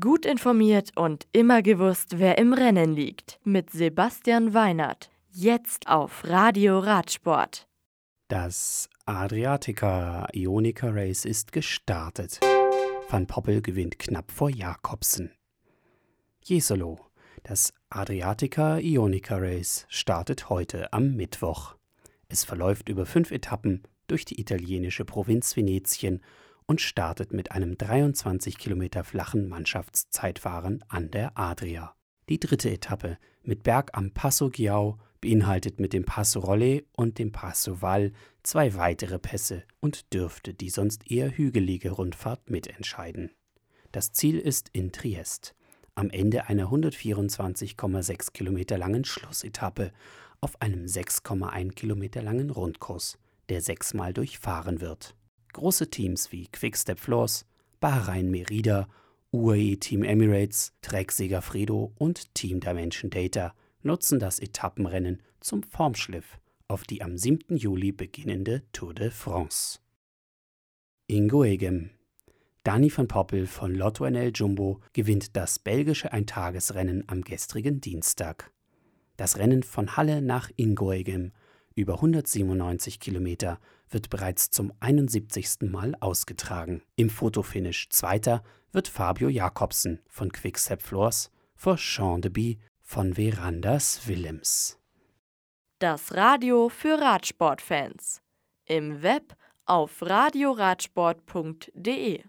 Gut informiert und immer gewusst, wer im Rennen liegt. Mit Sebastian Weinert. Jetzt auf Radio Radsport. Das Adriatica Ionica Race ist gestartet. Van Poppel gewinnt knapp vor Jakobsen. Jesolo. Das Adriatica Ionica Race startet heute am Mittwoch. Es verläuft über fünf Etappen durch die italienische Provinz Venetien und startet mit einem 23 Kilometer flachen Mannschaftszeitfahren an der Adria. Die dritte Etappe mit Berg am Passo Giau beinhaltet mit dem Passo Rolle und dem Passo Val zwei weitere Pässe und dürfte die sonst eher hügelige Rundfahrt mitentscheiden. Das Ziel ist in Triest, am Ende einer 124,6 Kilometer langen Schlussetappe auf einem 6,1 Kilometer langen Rundkurs, der sechsmal durchfahren wird. Große Teams wie Quickstep Floors, Bahrain Merida, UAE Team Emirates, Trek Segafredo und Team Dimension Data nutzen das Etappenrennen zum Formschliff auf die am 7. Juli beginnende Tour de France. Ingo Egem Dani van Poppel von Lotto NL Jumbo gewinnt das belgische Eintagesrennen am gestrigen Dienstag. Das Rennen von Halle nach Ingoegem über 197 Kilometer wird bereits zum 71. Mal ausgetragen. Im Fotofinish Zweiter wird Fabio Jakobsen von Quickstep Floors vor Jean de Bie von Verandas Willems. Das Radio für Radsportfans. Im Web auf radioradsport.de